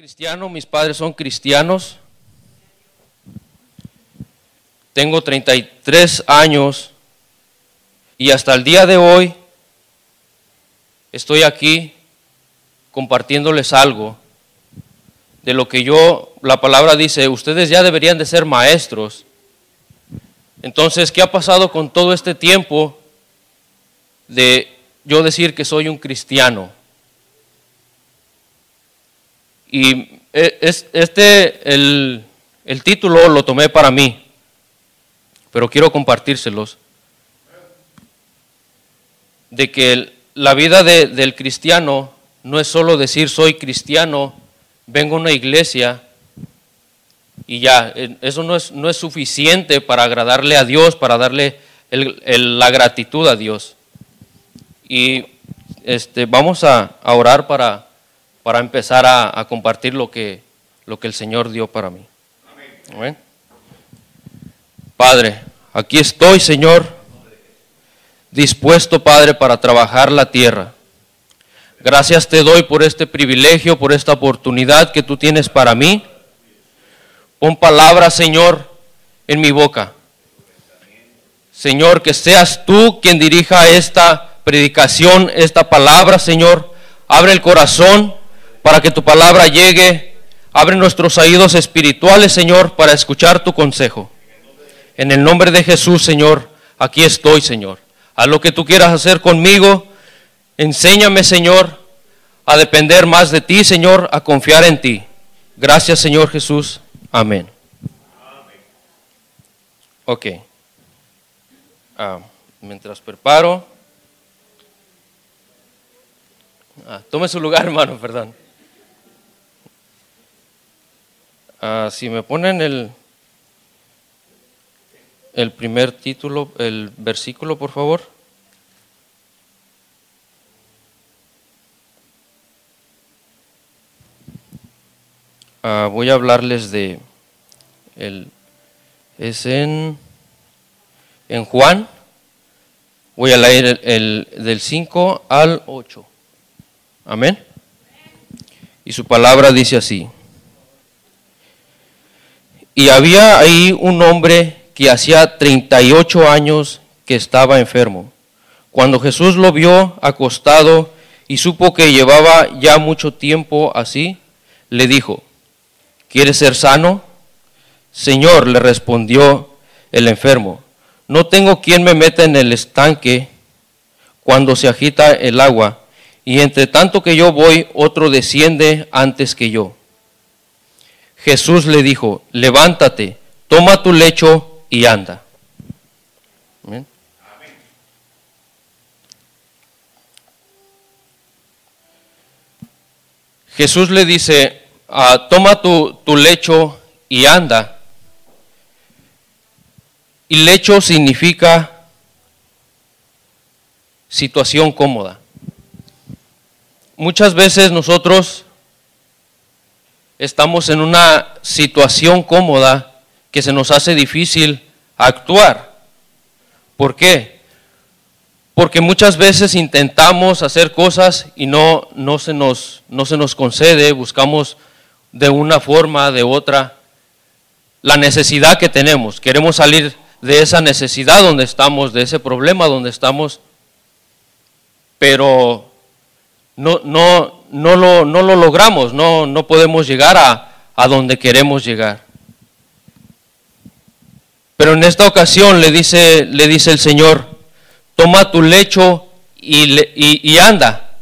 cristiano, mis padres son cristianos. Tengo 33 años y hasta el día de hoy estoy aquí compartiéndoles algo de lo que yo, la palabra dice, ustedes ya deberían de ser maestros. Entonces, ¿qué ha pasado con todo este tiempo de yo decir que soy un cristiano? Y eh, este, el, título lo tomé para mí, pero quiero compartírselos. De que la vida del cristiano no es solo decir soy cristiano, vengo a una iglesia y ya, eso no es, no es suficiente para agradarle a Dios, para darle la gratitud a Dios. Y este, vamos a orar para, para empezar a, compartir lo que, lo que el Señor dio para mí. Amén. Padre, aquí estoy, Señor, dispuesto, Padre, para trabajar la tierra. Gracias te doy por este privilegio, por esta oportunidad que tú tienes para mí. Pon palabras, Señor, en mi boca. Señor, que seas tú quien dirija esta predicación, esta palabra, Señor. Abre el corazón para que tu palabra llegue. Abre nuestros oídos espirituales, Señor, para escuchar tu consejo. En el nombre de Jesús, Señor, aquí estoy, Señor. A lo que tú quieras hacer conmigo, enséñame, Señor, a depender más de ti, Señor, a confiar en ti. Gracias, Señor Jesús. Amén. Ok. Ah, mientras preparo. Ah, tome su lugar, hermano, perdón. Ah, si me ponen el, el primer título, el versículo, por favor. Ah, voy a hablarles de el, es en, en Juan. Voy a leer el, del 5 al 8. Amén. Y su palabra dice así. Y había ahí un hombre que hacía 38 años que estaba enfermo. Cuando Jesús lo vio acostado y supo que llevaba ya mucho tiempo así, le dijo, ¿quieres ser sano? Señor, le respondió el enfermo, no tengo quien me meta en el estanque cuando se agita el agua, y entre tanto que yo voy, otro desciende antes que yo. Jesús le dijo, levántate, toma tu lecho y anda. Jesús le dice, ah, toma tu, tu lecho y anda. Y lecho significa situación cómoda. Muchas veces nosotros estamos en una situación cómoda que se nos hace difícil actuar. ¿Por qué? Porque muchas veces intentamos hacer cosas y no, no, se, nos, no se nos concede, buscamos de una forma, de otra, la necesidad que tenemos. Queremos salir de esa necesidad donde estamos, de ese problema donde estamos, pero no, no, no lo, no lo logramos, no, no podemos llegar a, a donde queremos llegar. Pero en esta ocasión le dice, le dice el Señor, toma tu lecho y, y, y, anda.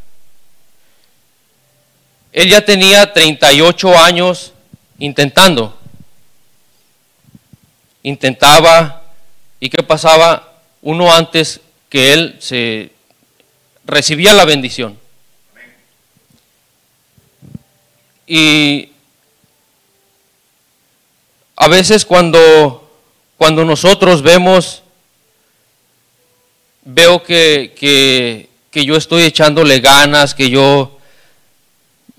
Él ya tenía 38 años intentando. Intentaba, ¿y qué pasaba? Uno antes que él se recibía la bendición. Y a veces cuando, cuando nosotros vemos, veo que, que, yo estoy echándole ganas, que yo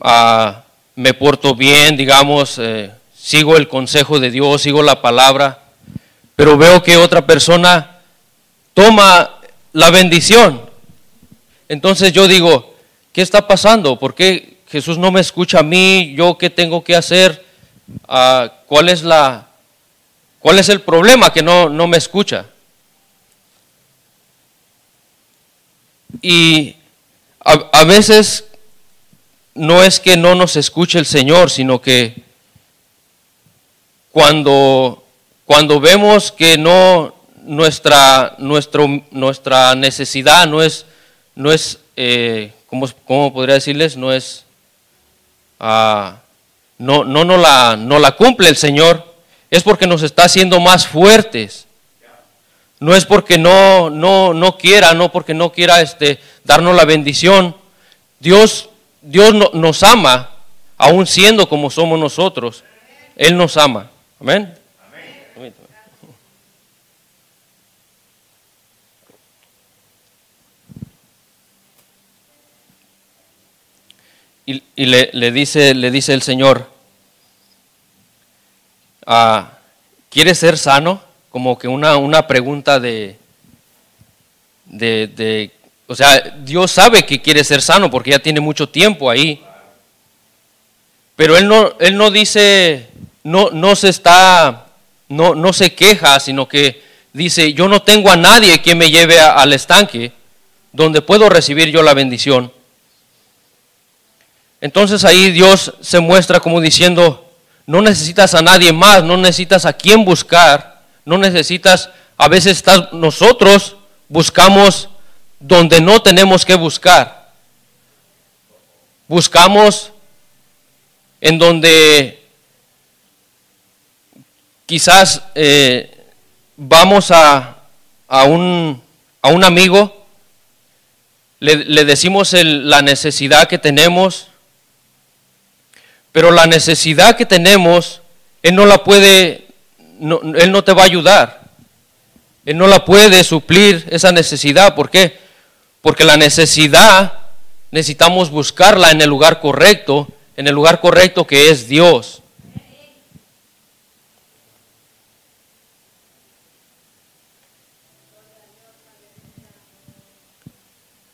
ah, me porto bien, digamos, eh, sigo el consejo de Dios, sigo la palabra, pero veo que otra persona toma la bendición. Entonces yo digo, ¿qué está pasando? ¿Por qué, Jesús no me escucha a mí, yo qué tengo que hacer, Ah, ¿cuál es la, cuál es el problema que no, no me escucha? Y a, veces no es que no nos escuche el Señor, sino que cuando, cuando vemos que no nuestra, nuestra necesidad no es, no es eh, ¿cómo, ¿cómo, podría decirles? No es, uh, no, no, no, la, no la cumple el Señor, es porque nos está haciendo más fuertes. No es porque no, no, no quiera, no porque no quiera este, darnos la bendición. Dios, Dios no, nos ama, aún siendo como somos nosotros. Él nos ama. Amén. Amén. Y, le, dice, le dice el Señor, ah, ¿quieres ser sano? Como que una, una pregunta de, de, de, o sea, Dios sabe que quiere ser sano porque ya tiene mucho tiempo ahí. Pero Él no, él no dice, no, no se está, no, no se queja, sino que dice, yo no tengo a nadie que me lleve al estanque donde puedo recibir yo la bendición. Entonces ahí Dios se muestra como diciendo, no necesitas a nadie más, no necesitas a quién buscar, no necesitas, a veces nosotros buscamos donde no tenemos que buscar. Buscamos en donde quizás eh, vamos a, a, un, a, un, amigo, le, le decimos el, la necesidad que tenemos, pero la necesidad que tenemos, Él no la puede, Él no te va a ayudar. Él no la puede suplir esa necesidad. ¿Por qué? Porque la necesidad necesitamos buscarla en el lugar correcto, en el lugar correcto que es Dios.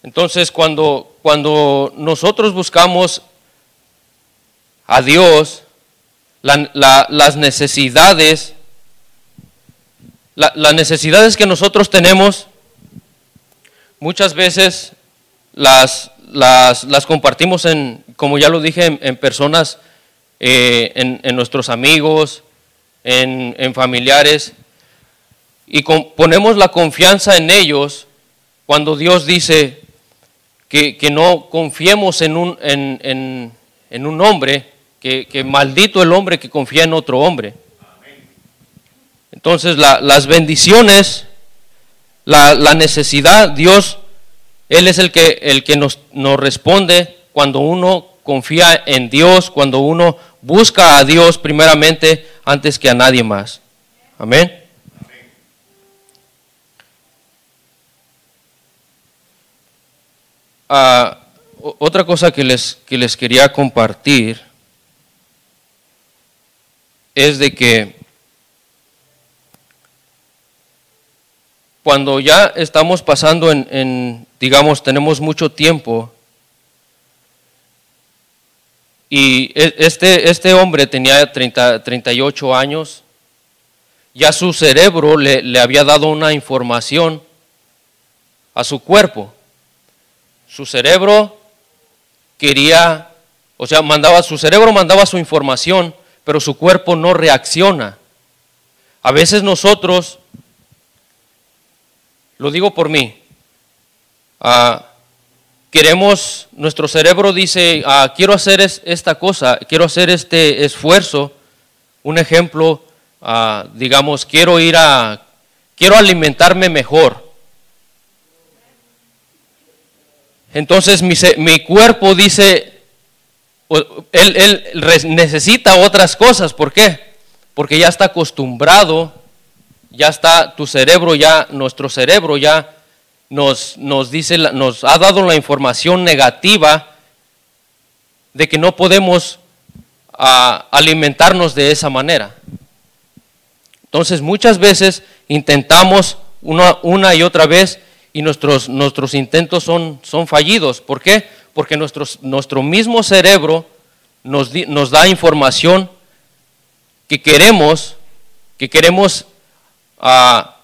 Entonces, cuando, cuando nosotros buscamos a Dios, la, la, las necesidades, la, las necesidades que nosotros tenemos, muchas veces las, las, las, compartimos en, como ya lo dije, en, personas, eh, en, en, nuestros amigos, en, familiares, y ponemos la confianza en ellos cuando Dios dice que, que no confiemos en un, en, en un hombre, que, maldito el hombre que confía en otro hombre. Entonces la, las bendiciones, la, necesidad, Dios, Él es el que, el que nos, nos responde cuando uno confía en Dios, cuando uno busca a Dios primeramente antes que a nadie más. Amén. Uh, otra cosa que les, que les quería compartir es de que cuando ya estamos pasando en, en, digamos, tenemos mucho tiempo, y e, este, este hombre tenía 30, 38 años, ya su cerebro le, le había dado una información a su cuerpo. Su cerebro quería, o sea, mandaba, su cerebro mandaba su información pero su cuerpo no reacciona. A veces nosotros, lo digo por mí, uh, queremos, nuestro cerebro dice, uh, quiero hacer es, esta cosa, quiero hacer este esfuerzo. Un ejemplo, uh, digamos, quiero ir a, quiero alimentarme mejor. Entonces mi cuerpo dice, él, necesita otras cosas. ¿Por qué? Porque ya está acostumbrado, ya está tu cerebro, ya nuestro cerebro ya nos, nos dice, nos ha dado la información negativa de que no podemos a, alimentarnos de esa manera. Entonces muchas veces intentamos una, una y otra vez y nuestros, nuestros intentos son, son fallidos. ¿Por qué? Porque nuestro, mismo cerebro nos, nos da información que queremos, que queremos ah,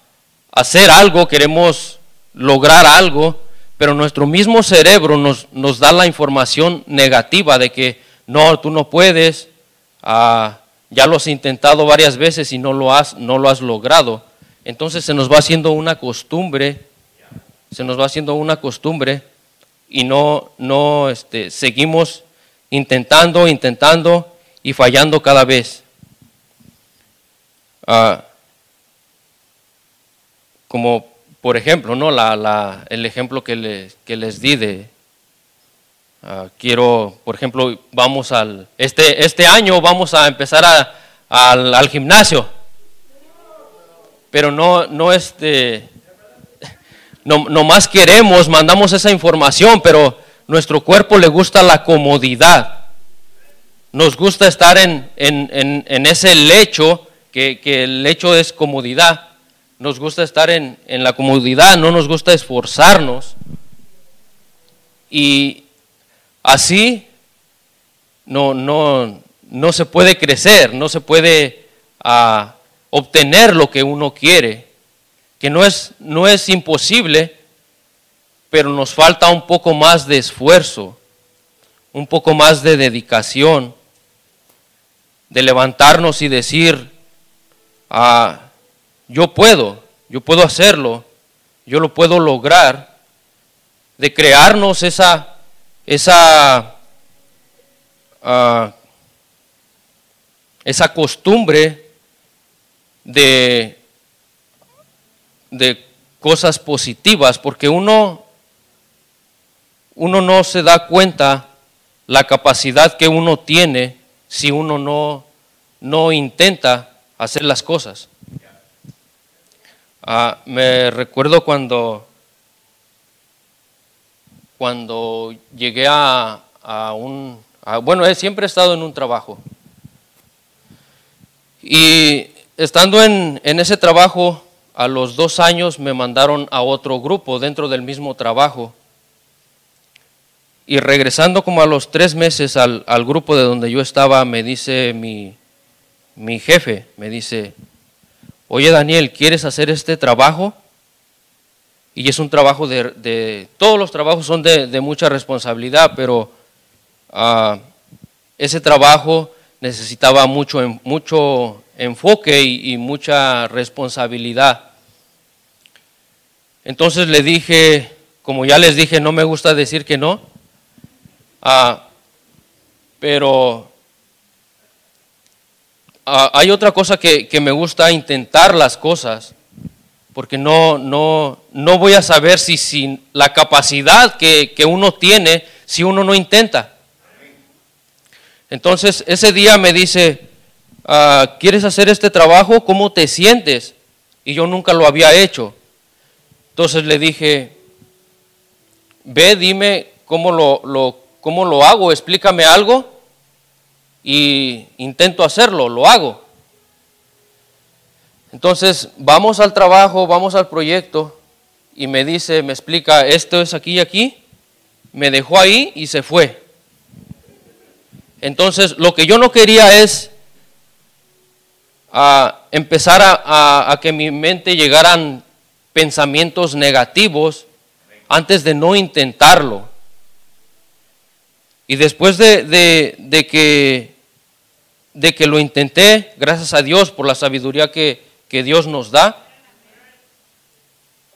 hacer algo, queremos lograr algo, pero nuestro mismo cerebro nos, nos da la información negativa de que no, tú no puedes, ah, ya lo has intentado varias veces y no lo has, no lo has logrado. Entonces se nos va haciendo una costumbre, se nos va haciendo una costumbre y no, no este, seguimos intentando, intentando y fallando cada vez. Ah, como por ejemplo, ¿no? La, la, el ejemplo que les, que les di de, ah, quiero, por ejemplo, vamos al, este, este año vamos a empezar a, al, al, gimnasio, pero no, no este, no, no más queremos, mandamos esa información, pero nuestro cuerpo le gusta la comodidad. Nos gusta estar en, en, en, en ese lecho, que, que el lecho es comodidad nos gusta estar en, la comodidad, no nos gusta esforzarnos. Y así no, no, no se puede crecer, no se puede ah, obtener lo que uno quiere, que no es, no es imposible, pero nos falta un poco más de esfuerzo, un poco más de dedicación, de levantarnos y decir, ah, yo puedo, yo puedo hacerlo, yo lo puedo lograr, de crearnos esa, esa, uh, esa costumbre de, de cosas positivas, porque uno, uno no se da cuenta la capacidad que uno tiene si uno no, no intenta hacer las cosas. Ah, me recuerdo cuando, cuando llegué a, un, bueno, he siempre estado en un trabajo. Y estando en, en ese trabajo, a los dos años me mandaron a otro grupo dentro del mismo trabajo. Y regresando como a los tres meses al, al grupo de donde yo estaba, me dice mi, mi jefe, me dice, oye Daniel, ¿quieres hacer este trabajo? Y es un trabajo de, todos los trabajos son de, mucha responsabilidad, pero ah, ese trabajo necesitaba mucho, mucho enfoque y, mucha responsabilidad. Entonces le dije, como ya les dije, no me gusta decir que no, ah, pero Ah, hay otra cosa que, me gusta intentar las cosas, porque no, no, no voy a saber si sin la capacidad que, uno tiene, si uno no intenta. Entonces ese día me dice, ah, ¿quieres hacer este trabajo? ¿Cómo te sientes? Y yo nunca lo había hecho. Entonces le dije, ve, dime cómo lo, lo, cómo lo hago, explícame algo y intento hacerlo, lo hago. Entonces vamos al trabajo, vamos al proyecto y me dice, me explica, esto es aquí y aquí, me dejó ahí y se fue. Entonces lo que yo no quería es a empezar a, a, que mi mente llegaran pensamientos negativos antes de no intentarlo. Y después de, de que de que lo intenté, gracias a Dios por la sabiduría que, Dios nos da,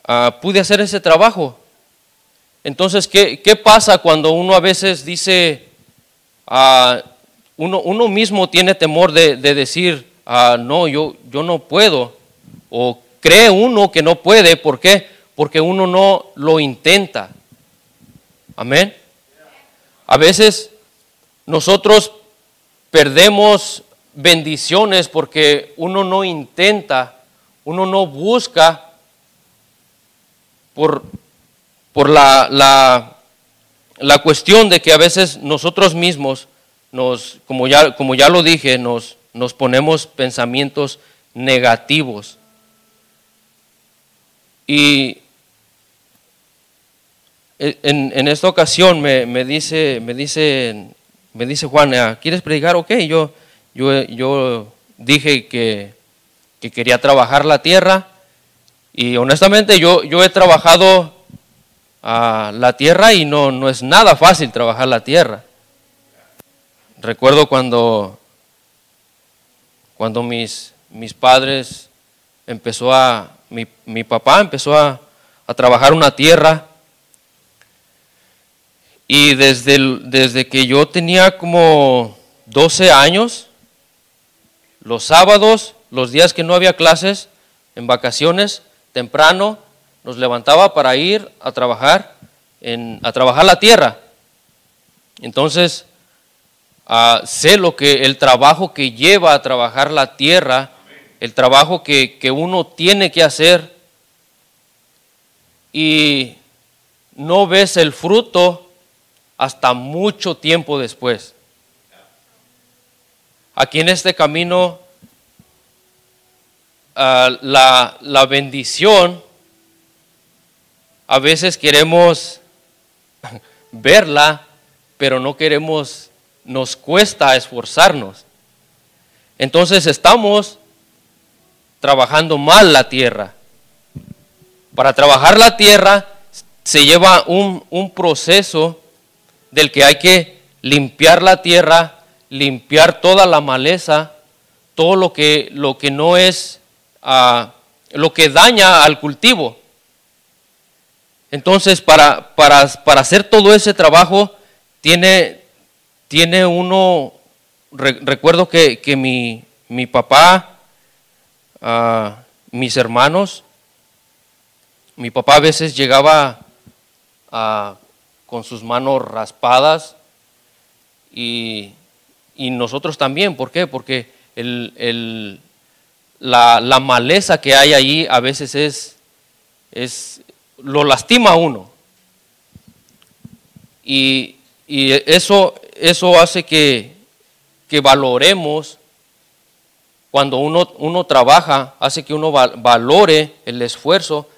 ah, pude hacer ese trabajo. Entonces, ¿qué, pasa cuando uno a veces dice, ah, uno, uno, mismo tiene temor de, decir, ah, no, yo, yo no puedo, o cree uno que no puede, ¿por qué? Porque uno no lo intenta. Amén. A veces nosotros perdemos bendiciones porque uno no intenta, uno no busca por, por la, la, la, cuestión de que a veces nosotros mismos, nos, como, ya, como ya lo dije, nos, nos ponemos pensamientos negativos. Y e, en, esta ocasión me, dice, me, dice, me dice Juan, ah, ¿quieres predicar? Ok, yo, yo, yo dije que, quería trabajar la tierra y honestamente yo, yo he trabajado a la tierra y no, no es nada fácil trabajar la tierra. Recuerdo cuando, cuando mis, mis padres empezó a, mi, mi papá empezó a, a trabajar una tierra y desde, desde que yo tenía como 12 años, los sábados, los días que no había clases, en vacaciones, temprano, nos levantaba para ir a trabajar, en, a trabajar la tierra. Entonces, ah, sé lo que el trabajo que lleva a trabajar la tierra, el trabajo que, que uno tiene que hacer, y no ves el fruto hasta mucho tiempo después. Aquí en este camino, ah, la, la bendición, a veces queremos verla, pero no queremos, nos cuesta esforzarnos. Entonces estamos trabajando mal la tierra. Para trabajar la tierra se lleva un, un proceso del que hay que limpiar la tierra, limpiar toda la maleza, todo lo que, lo que no es, ah, lo que daña al cultivo. Entonces, para, para, para hacer todo ese trabajo, tiene, tiene uno, recuerdo que, mi, mi, papá, ah, mis hermanos, mi papá a veces llegaba a con sus manos raspadas y, nosotros también. ¿Por qué? Porque el, la, maleza que hay ahí a veces es, es lo lastima a uno. Y, eso, eso hace que, que valoremos cuando uno, uno, trabaja, hace que uno valore el esfuerzo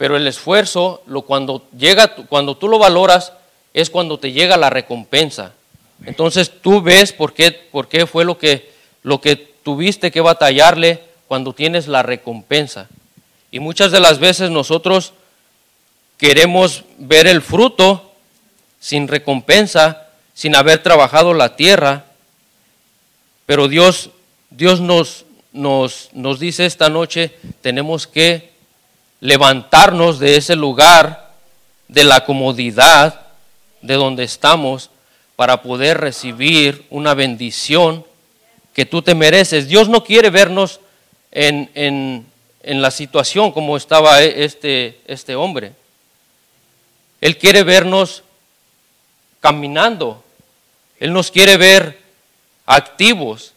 pero el esfuerzo, lo, cuando, llega, cuando tú lo valoras, es cuando te llega la recompensa. Entonces tú ves por qué, por qué fue lo que, lo que tuviste que batallarle cuando tienes la recompensa. Y muchas de las veces nosotros queremos ver el fruto sin recompensa, sin haber trabajado la tierra, pero Dios, Dios nos, nos, nos dice esta noche, tenemos que levantarnos de ese lugar, de la comodidad de donde estamos, para poder recibir una bendición que tú te mereces. Dios no quiere vernos en, en, en la situación como estaba e, este, este hombre. Él quiere vernos caminando. Él nos quiere ver activos.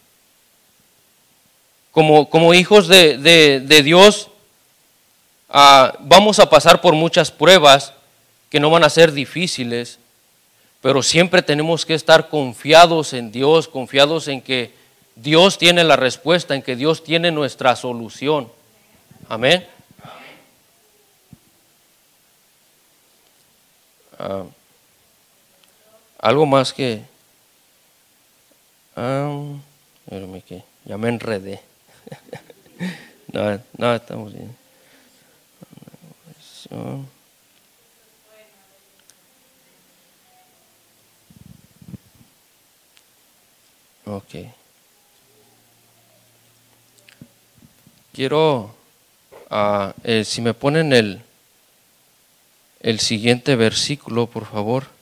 Como, como hijos de, de, Dios, Ah, vamos a pasar por muchas pruebas que no van a ser difíciles, pero siempre tenemos que estar confiados en Dios, confiados en que Dios tiene la respuesta, en que Dios tiene nuestra solución. Amén. Ah, algo más que... Um, que ya me enredé. no, no, estamos bien. Ok. Quiero, uh, si me ponen el, el siguiente versículo, por favor.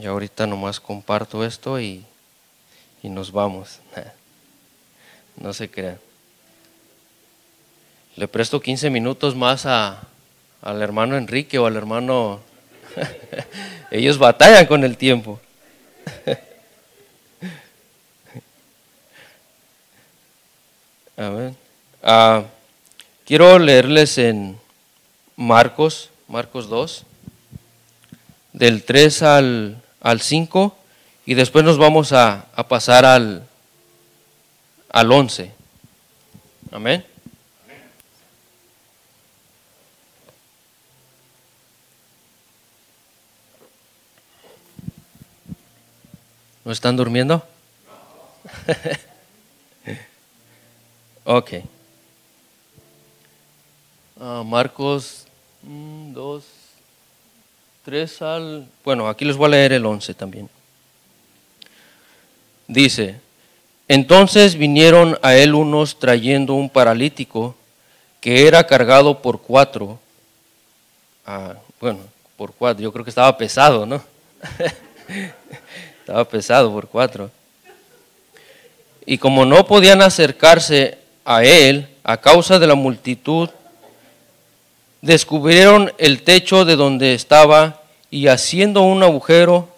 Y ahorita nomás comparto esto y, y nos vamos. No se crean. Le presto 15 minutos más a, al hermano Enrique o al hermano... Ellos batallan con el tiempo. Amén. Ah, quiero leerles en Marcos, Marcos 2, del 3 al, al 5 y después nos vamos a, a pasar al, al 11. Amén. ¿No están durmiendo? ok. Uh, Marcos 2. Mm, 3 al... Bueno, aquí les voy a leer el 11 también. Dice, entonces vinieron a él unos trayendo un paralítico que era cargado por cuatro. Ah, bueno, por cuatro, yo creo que estaba pesado, ¿no? estaba pesado por cuatro. Y como no podían acercarse a él a causa de la multitud, descubrieron el techo de donde estaba y haciendo un agujero,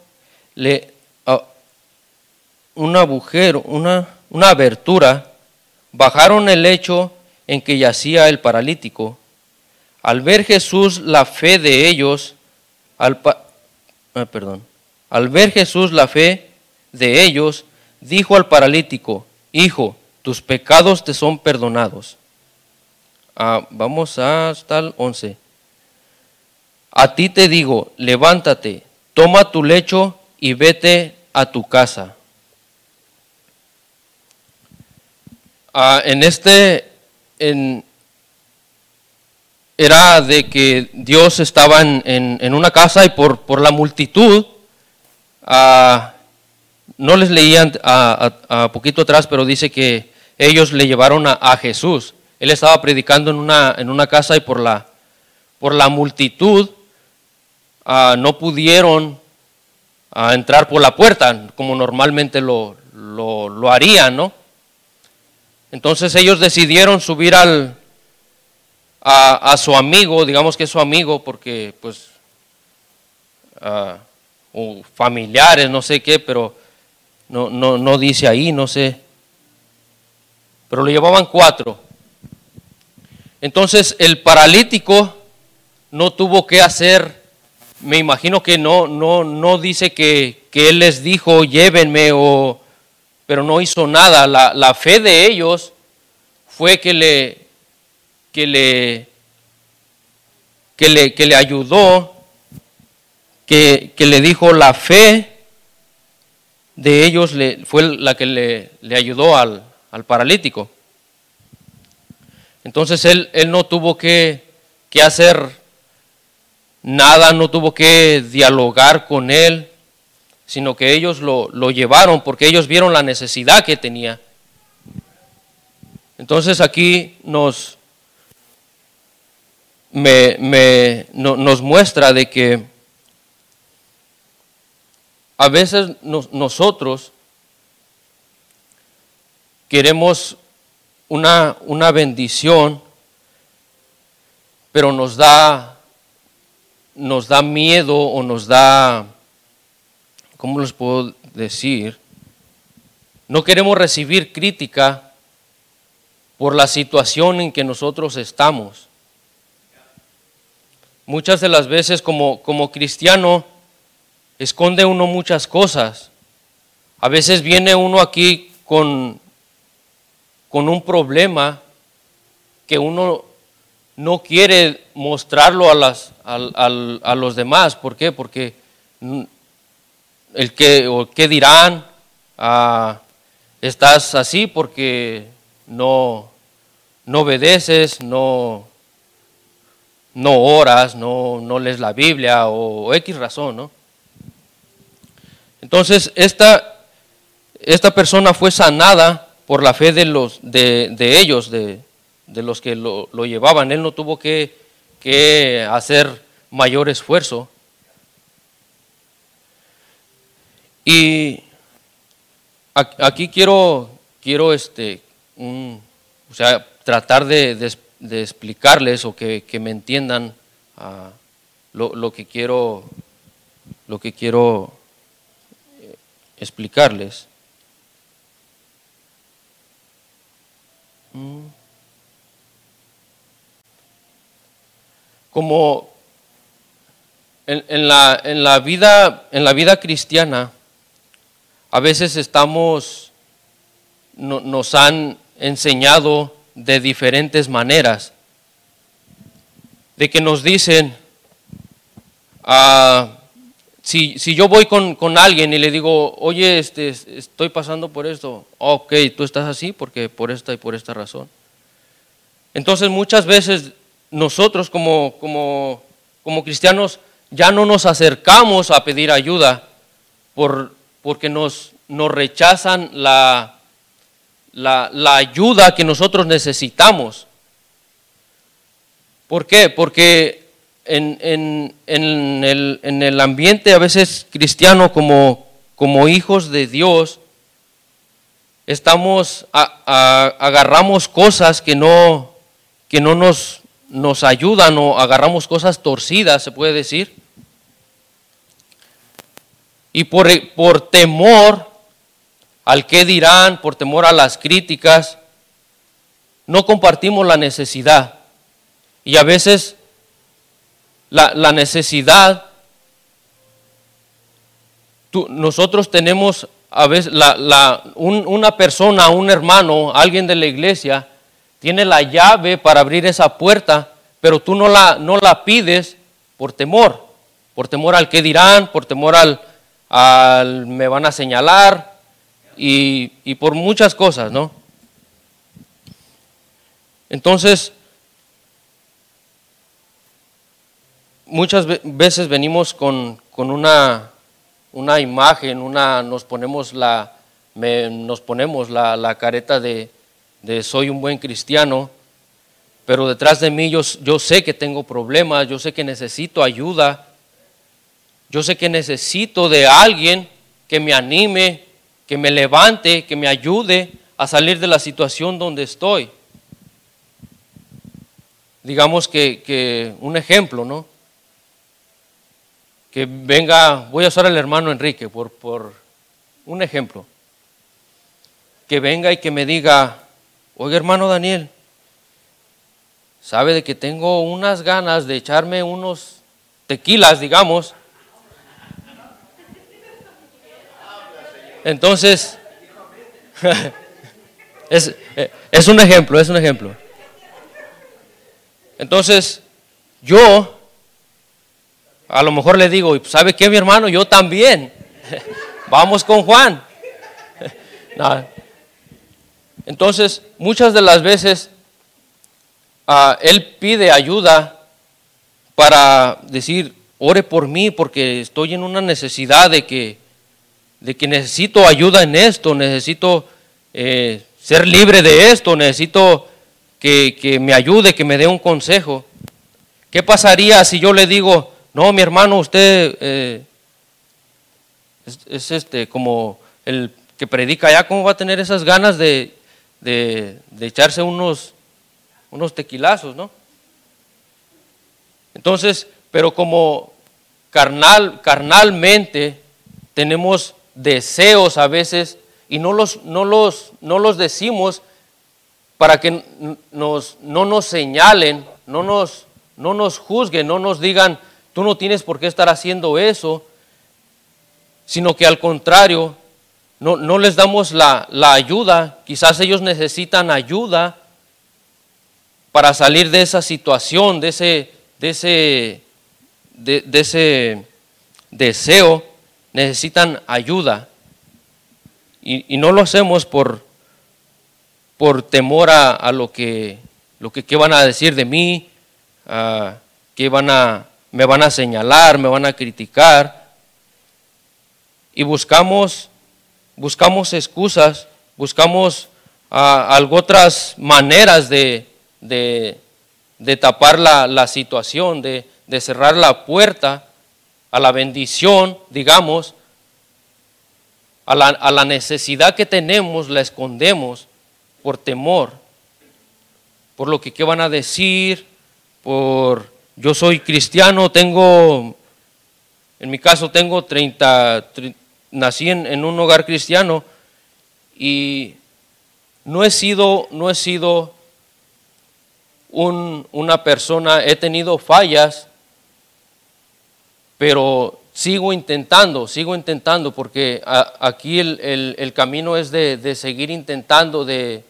un agujero, una, una abertura, bajaron el lecho en que yacía el paralítico. Al ver Jesús la fe de ellos, al, ah, al ver Jesús la fe de ellos, dijo al paralítico, Hijo, tus pecados te son perdonados. Ah, vamos hasta el 11. A ti te digo, levántate, toma tu lecho y vete a tu casa. Ah, en este, era de que Dios estaba en, una casa y por, por la multitud, ah, no les leían a, poquito atrás, pero dice que ellos le llevaron a Jesús. Él estaba predicando en una, en una casa y por la, por la multitud ah, no pudieron ah, entrar por la puerta como normalmente lo, lo, harían, ¿no? Entonces ellos decidieron subir al, a, su amigo, digamos que es su amigo, porque pues, uh, o familiares, no sé qué, pero no, no, no dice ahí, no sé. Pero lo llevaban cuatro. Entonces el paralítico no tuvo que hacer, me imagino que no, no, no dice que, él les dijo, llévenme, o, pero no hizo nada. La, fe de ellos fue que le, que le, que le, que le ayudó, que, le dijo la fe de ellos le, fue la que le, le ayudó al, al paralítico. Entonces él, no tuvo que, hacer nada, no tuvo que dialogar con él, sino que ellos lo, llevaron porque ellos vieron la necesidad que tenía. Entonces aquí nos, nos muestra de que a veces nosotros queremos una, una bendición, pero nos da, nos da miedo o nos da, ¿cómo les puedo decir? No queremos recibir crítica por la situación en que nosotros estamos. Muchas de las veces como, como cristiano esconde uno muchas cosas. A veces viene uno aquí con con un problema que uno no quiere mostrarlo a, las, a, los demás. ¿Por qué? Porque el que, o qué dirán, ah, estás así porque no, no obedeces, no, no oras, no, no lees la Biblia o, X razón, ¿no? Entonces, esta, esta persona fue sanada por la fe de, los, de, ellos, de, los que lo, llevaban. Él no tuvo que, hacer mayor esfuerzo. Y aquí quiero, quiero este, o sea, tratar de, explicarles o que, me entiendan ah, lo, que quiero, lo que quiero eh, explicarles. Como en, la, en, la, vida, en la vida cristiana, a veces estamos, nos han enseñado de diferentes maneras, de que nos dicen, ah, si, si yo voy con, con, alguien y le digo, oye, este, estoy pasando por esto, ok, tú estás así porque por esta y por esta razón. Entonces muchas veces nosotros como, como, como cristianos ya no nos acercamos a pedir ayuda por, porque nos, nos rechazan la, la, la ayuda que nosotros necesitamos. ¿Por qué? Porque en, en, en, el, en, el, ambiente a veces cristiano como, como hijos de Dios, estamos, agarramos cosas que no, que no nos, nos ayudan o agarramos cosas torcidas, se puede decir. Y por, por temor al que dirán, por temor a las críticas, no compartimos la necesidad. Y a veces la, necesidad, nosotros tenemos a veces la, una persona, un hermano, alguien de la iglesia, tiene la llave para abrir esa puerta, pero tú no la, no la pides por temor, por temor al que dirán, por temor al, al me van a señalar y, y por muchas cosas, ¿no? Entonces, muchas veces venimos con, una, una, imagen, una, nos ponemos la, nos ponemos la, la careta de, de, soy un buen cristiano, pero detrás de mí yo, yo sé que tengo problemas, yo sé que necesito ayuda, yo sé que necesito de alguien que me anime, que me levante, que me ayude a salir de la situación donde estoy. Digamos que, que un ejemplo, ¿no? Que venga, voy a usar al hermano Enrique por, por un ejemplo, que venga y que me diga, oiga hermano Daniel, sabe de que tengo unas ganas de echarme unos tequilas, digamos. Entonces, es, es un ejemplo, es un ejemplo. Entonces, yo a lo mejor le digo, ¿sabe qué, mi hermano? Yo también. Vamos con Juan. Entonces, muchas de las veces ah, él pide ayuda para decir, ore por mí porque estoy en una necesidad de que, de que necesito ayuda en esto, necesito eh, ser libre de esto, necesito que, que me ayude, que me dé un consejo. ¿Qué pasaría si yo le digo, no, mi hermano, usted eh, es, este como el que predica allá, ¿cómo va a tener esas ganas de, echarse unos, unos tequilazos, no? Entonces, pero como carnal, carnalmente tenemos deseos a veces y no los, no los, no los decimos para que nos, no nos señalen, no nos, no nos juzguen, no nos digan, Tú no tienes por qué estar haciendo eso, sino que al contrario, no, les damos la, ayuda. Quizás ellos necesitan ayuda para salir de esa situación, de ese, de ese, de, ese deseo. Necesitan ayuda. Y, no lo hacemos por, por temor a, lo que, lo que van a decir de mí, a, que van a me van a señalar, me van a criticar. Y buscamos, buscamos excusas, buscamos algo otras maneras de, de, tapar la, situación, de, de cerrar la puerta a la bendición, digamos, a la, a la, necesidad que tenemos, la escondemos por temor, por lo que van a decir, por yo soy cristiano, tengo, en mi caso tengo 30, nací en, un hogar cristiano y no he sido, no he sido una persona, he tenido fallas, pero sigo intentando, sigo intentando, porque aquí el, camino es de, seguir intentando, de,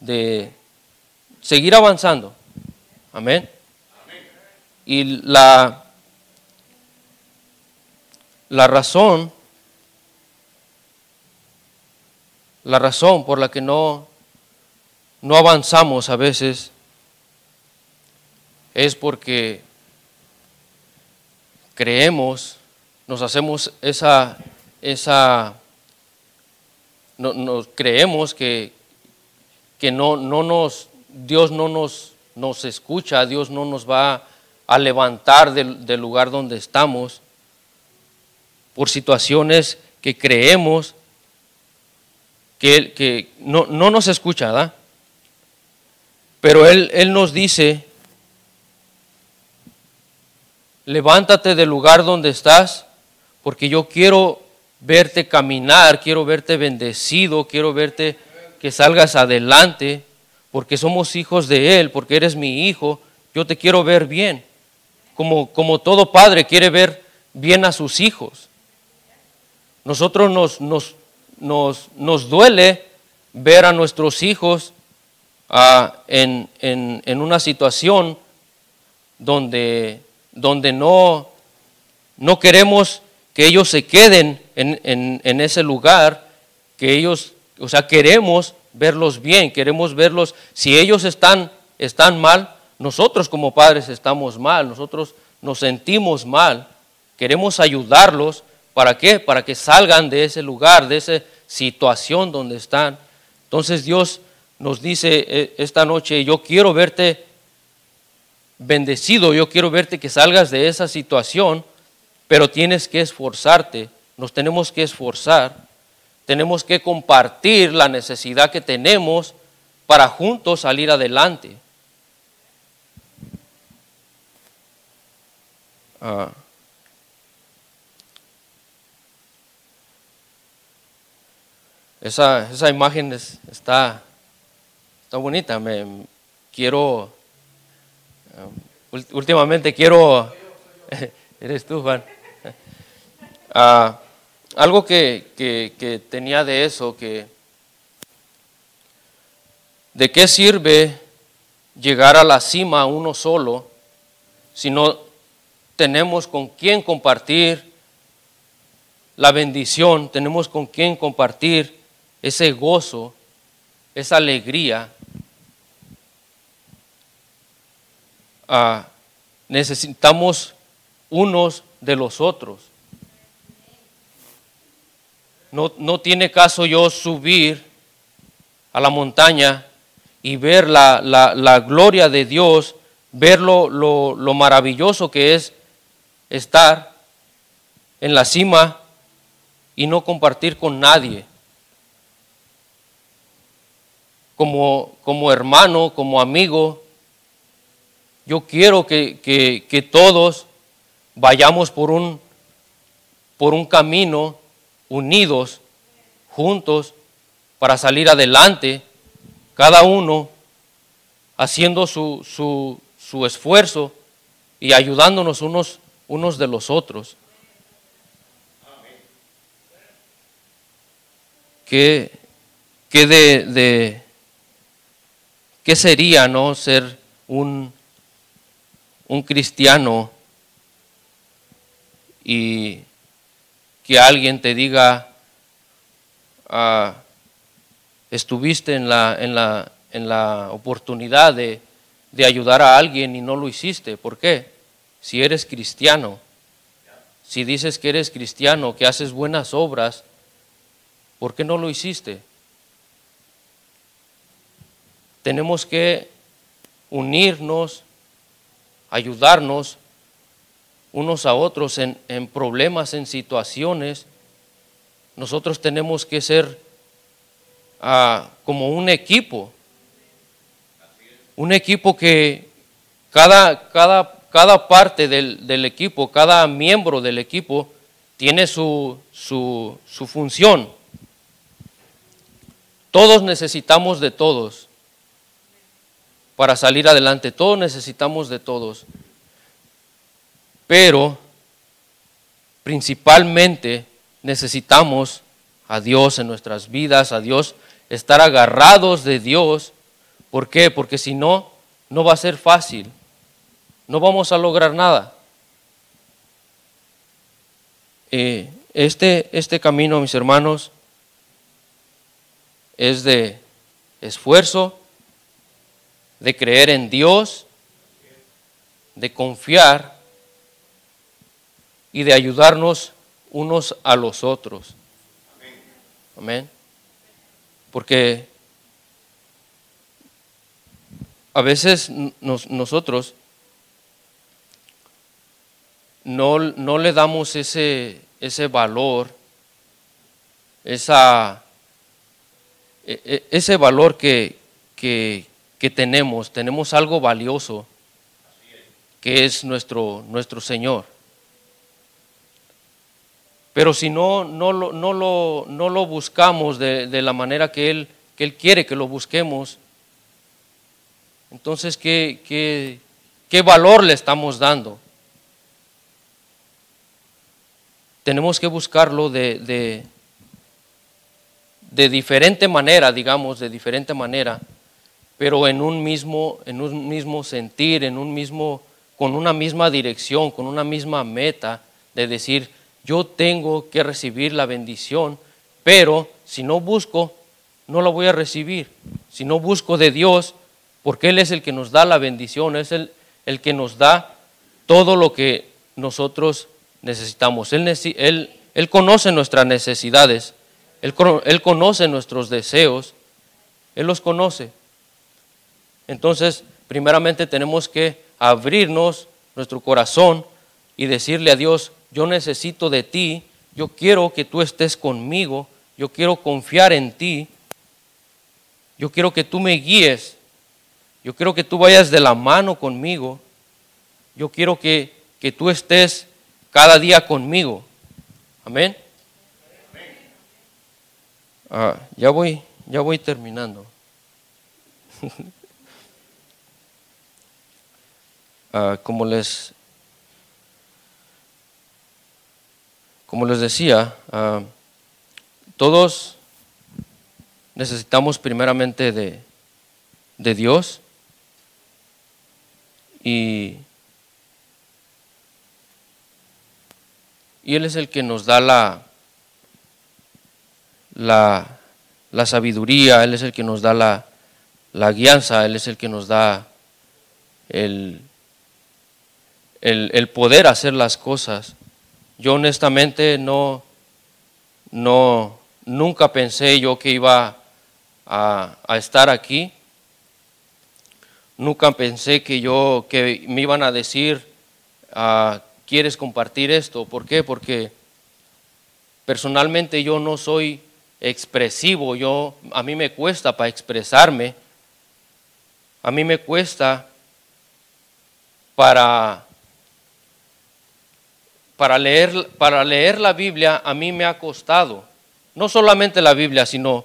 de seguir avanzando. Amén. Y la, la razón, la razón por la que no, no avanzamos a veces es porque creemos, nos hacemos esa, esa, no, nos creemos que, que no, no nos, Dios no nos, nos escucha, Dios no nos va a levantar del, lugar donde estamos por situaciones que creemos que, que no, no, nos escucha, ¿verdad? Pero él, él nos dice, levántate del lugar donde estás, porque yo quiero verte caminar, quiero verte bendecido, quiero verte que salgas adelante, porque somos hijos de Él, porque eres mi hijo, yo te quiero ver bien, como, como todo padre quiere ver bien a sus hijos. Nosotros nos, nos, nos, nos duele ver a nuestros hijos uh, en, en, en, una situación donde, donde no, no queremos que ellos se queden en, en, en, ese lugar, que ellos, o sea, queremos verlos bien, queremos verlos, si ellos están, están mal, nosotros como padres estamos mal, nosotros nos sentimos mal, queremos ayudarlos, ¿Para qué? Para que salgan de ese lugar, de esa situación donde están. Entonces Dios nos dice eh, esta noche, yo quiero verte bendecido, yo quiero verte que salgas de esa situación, pero tienes que esforzarte, nos tenemos que esforzar, tenemos que compartir la necesidad que tenemos para juntos salir adelante. Ah. Esa, esa imagen está, está bonita. Me, quiero, um, últimamente quiero, eres tú, Juan. Ah, algo que, que, que tenía de eso, que ¿de qué sirve llegar a la cima uno solo si no tenemos con quién compartir la bendición, tenemos con quién compartir ese gozo, esa alegría, uh, necesitamos unos de los otros. No, no, tiene caso yo subir a la montaña y ver la, la, gloria de Dios, ver lo, lo maravilloso que es estar en la cima y no compartir con nadie. Como, como hermano, como amigo, yo quiero que, que, todos vayamos por un, por un camino unidos, juntos, para salir adelante, cada uno haciendo su, su, su esfuerzo y ayudándonos unos, unos de los otros. Que de, de, ¿Qué sería no ser un, un cristiano y que alguien te diga, ah, estuviste en la, en la, en la oportunidad de, de ayudar a alguien y no lo hiciste? ¿Por qué? Si eres cristiano, si dices que eres cristiano, que haces buenas obras, ¿por qué no lo hiciste? tenemos que unirnos, ayudarnos unos a otros en, problemas, en situaciones. Nosotros tenemos que ser ah, como un equipo, un equipo que cada, cada, cada parte del, equipo, cada miembro del equipo tiene su, su, su función. Todos necesitamos de todos para salir adelante. Todos necesitamos de todos. Pero principalmente necesitamos a Dios en nuestras vidas, a Dios, estar agarrados de Dios. ¿Por qué? Porque si no, no va a ser fácil. No vamos a lograr nada. eh, este, este camino, mis hermanos, es de esfuerzo, de creer en Dios, de confiar y de ayudarnos unos a los otros. Amén. Porque a veces nosotros no, no, le damos ese, ese valor, esa, e, e, ese valor que, que, que, tenemos, tenemos algo valioso, que es nuestro, nuestro Señor. Pero si no, no, lo, no, lo, no lo buscamos de, de la manera que él, que él quiere que lo busquemos, entonces, ¿qué, qué, valor le estamos dando? Tenemos que buscarlo de, de, de diferente manera, digamos, de diferente manera, pero en un mismo, en un mismo sentir, en un mismo, con una misma dirección, con una misma meta de decir, yo tengo que recibir la bendición, pero si no busco, no la voy a recibir. Si no busco de Dios, porque Él es el que nos da la bendición, es el, el que nos da todo lo que nosotros necesitamos. Él, él, él conoce nuestras necesidades, él, él conoce nuestros deseos, Él los conoce. Entonces, primeramente tenemos que abrirnos nuestro corazón y decirle a Dios, yo necesito de ti, yo quiero que tú estés conmigo, yo quiero confiar en ti, yo quiero que tú me guíes yo quiero que tú vayas de la mano conmigo. Yo quiero que, que tú estés cada día conmigo. Amén. Ah, ya voy, ya voy terminando. ah, como les como les decía, ah, todos necesitamos primeramente de, de Dios y, Él es el que nos da la, la, sabiduría, Él es el que nos da la, la guianza, Él es el que nos da el, el, poder hacer las cosas. Yo honestamente no, no, nunca pensé yo que iba a, estar aquí. Nunca pensé que yo, que me iban a decir, ah, ¿quieres compartir esto? ¿Por qué? Porque personalmente yo no soy expresivo, yo, a mí me cuesta para expresarme, a mí me cuesta para, para, leer, para leer la Biblia, a mí me ha costado, no solamente la Biblia, sino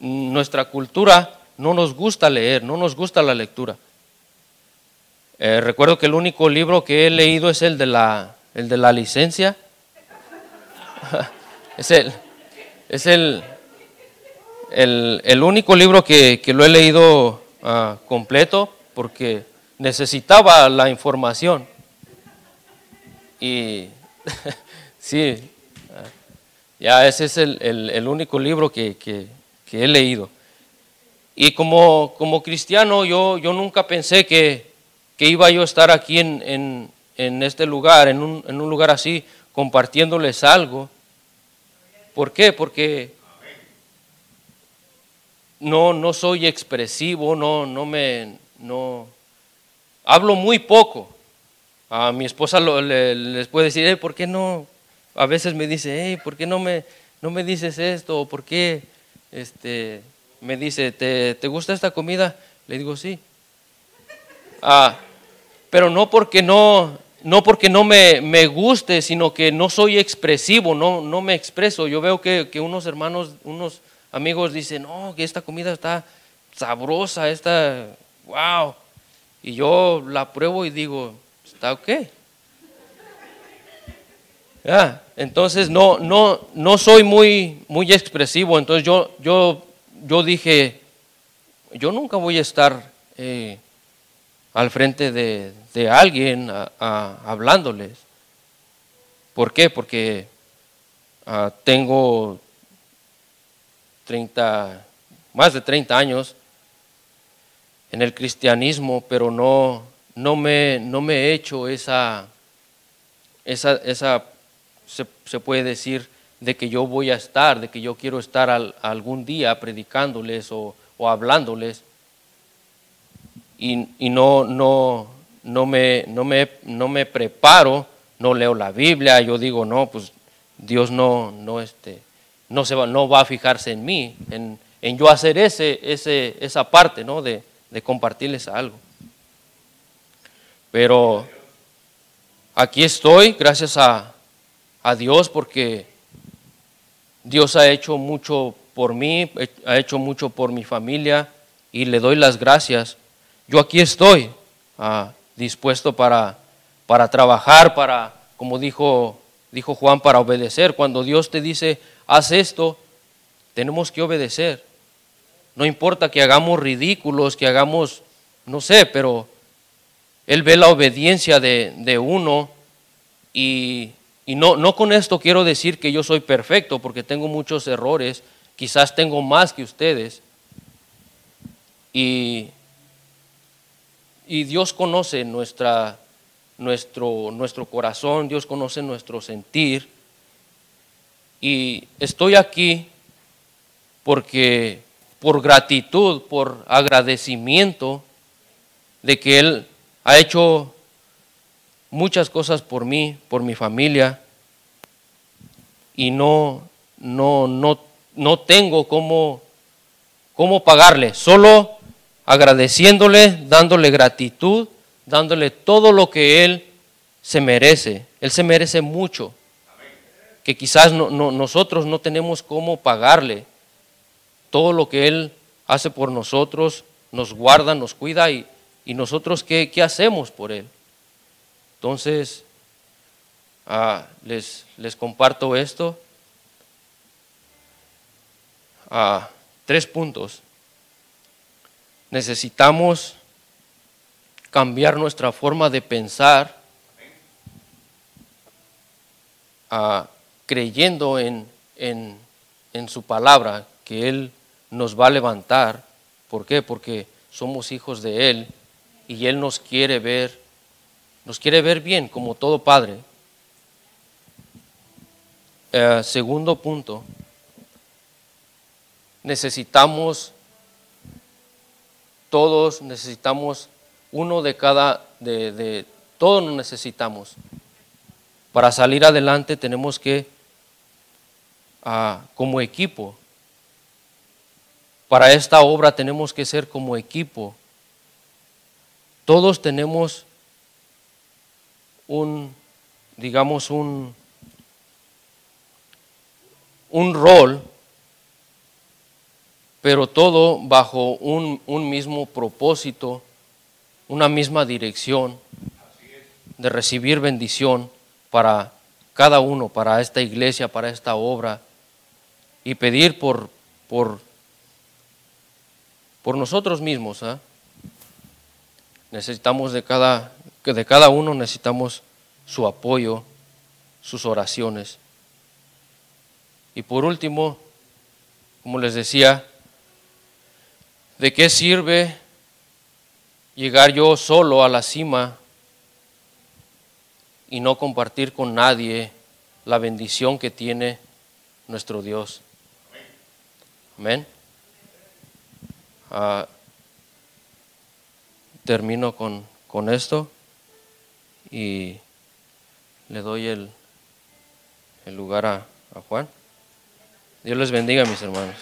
nuestra cultura no nos gusta leer, no nos gusta la lectura. Eh, recuerdo que el único libro que he leído es el de la, el de la licencia. es el, es el, el, único libro que, lo he leído ah, completo porque necesitaba la información. Y sí, ah, ya ese es el, único libro que, que he leído. Y como, como cristiano yo, yo nunca pensé que, que iba yo a estar aquí en, en, este lugar, en un, en un, lugar así, compartiéndoles algo. ¿Por qué? Porque no, no soy expresivo, no, no me, no, hablo muy poco. A mi esposa les puede decir, ¿por qué no? A veces me dice, hey, ¿por qué no me, no me dices esto? ¿Por qué este, me dice, ¿te, gusta esta comida? Le digo, sí. Ah, pero no porque no, no porque no me, me, guste, sino que no soy expresivo, no, no me expreso. Yo veo que, unos hermanos, unos amigos dicen, no, que esta comida está sabrosa, está, wow. Y yo la pruebo y digo, está ok. entonces no, no, no soy muy, muy expresivo, entonces yo, yo yo dije, yo nunca voy a estar eh, al frente de, alguien hablándoles. ¿Por qué? Porque ah, tengo 30, más de 30 años en el cristianismo, pero no, no, me, no me he hecho esa, esa, esa se, puede decir, de que yo voy a estar, de que yo quiero estar algún día predicándoles o, hablándoles. Y, no, no, no, me, no, me, no me preparo, no leo la Biblia, yo digo, no, pues Dios no, no, este, no, se va, no va a fijarse en mí, en, en yo hacer ese, ese, esa parte ¿no? de, de compartirles algo. Pero aquí estoy, gracias a, a Dios porque Dios ha hecho mucho por mí, ha hecho mucho por mi familia y le doy las gracias. Yo aquí estoy ah, dispuesto para, para trabajar, para, como dijo, dijo Juan, para obedecer. Cuando Dios te dice, haz esto, tenemos que obedecer. No importa que hagamos ridículos, que hagamos, no sé, pero Él ve la obediencia de, de uno y y no, no con esto quiero decir que yo soy perfecto, porque tengo muchos errores, quizás tengo más que ustedes. Y, y Dios conoce nuestra, nuestro, nuestro corazón, Dios conoce nuestro sentir. Y estoy aquí porque por gratitud, por agradecimiento de que Él ha hecho muchas cosas por mí, por mi familia, y no, no, no, no tengo cómo, cómo pagarle, solo agradeciéndole, dándole gratitud, dándole todo lo que Él se merece. Él se merece mucho, que quizás no, nosotros no tenemos cómo pagarle todo lo que Él hace por nosotros, nos guarda, nos cuida y, nosotros qué, hacemos por Él. Entonces, ah, les, les, comparto esto. Ah, tres puntos. Necesitamos cambiar nuestra forma de pensar ah, creyendo en, en, su palabra, que Él nos va a levantar. ¿Por qué? Porque somos hijos de Él y Él nos quiere ver nos quiere ver bien como todo padre. Eh, segundo punto, necesitamos, todos necesitamos, uno de cada, de, de todos necesitamos. Para salir adelante tenemos que, ah, como equipo, para esta obra tenemos que ser como equipo. Todos tenemos un, digamos, un, un rol, pero todo bajo un, mismo propósito, una misma dirección de recibir bendición para cada uno, para esta iglesia, para esta obra, y pedir por, por, por nosotros mismos. ¿ah? Necesitamos de cada, de cada uno necesitamos su apoyo, sus oraciones. Y por último, como les decía, ¿de qué sirve llegar yo solo a la cima y no compartir con nadie la bendición que tiene nuestro Dios? Amén. Ah, termino con, con esto y le doy el, el lugar a, a Juan. Dios les bendiga, mis hermanos.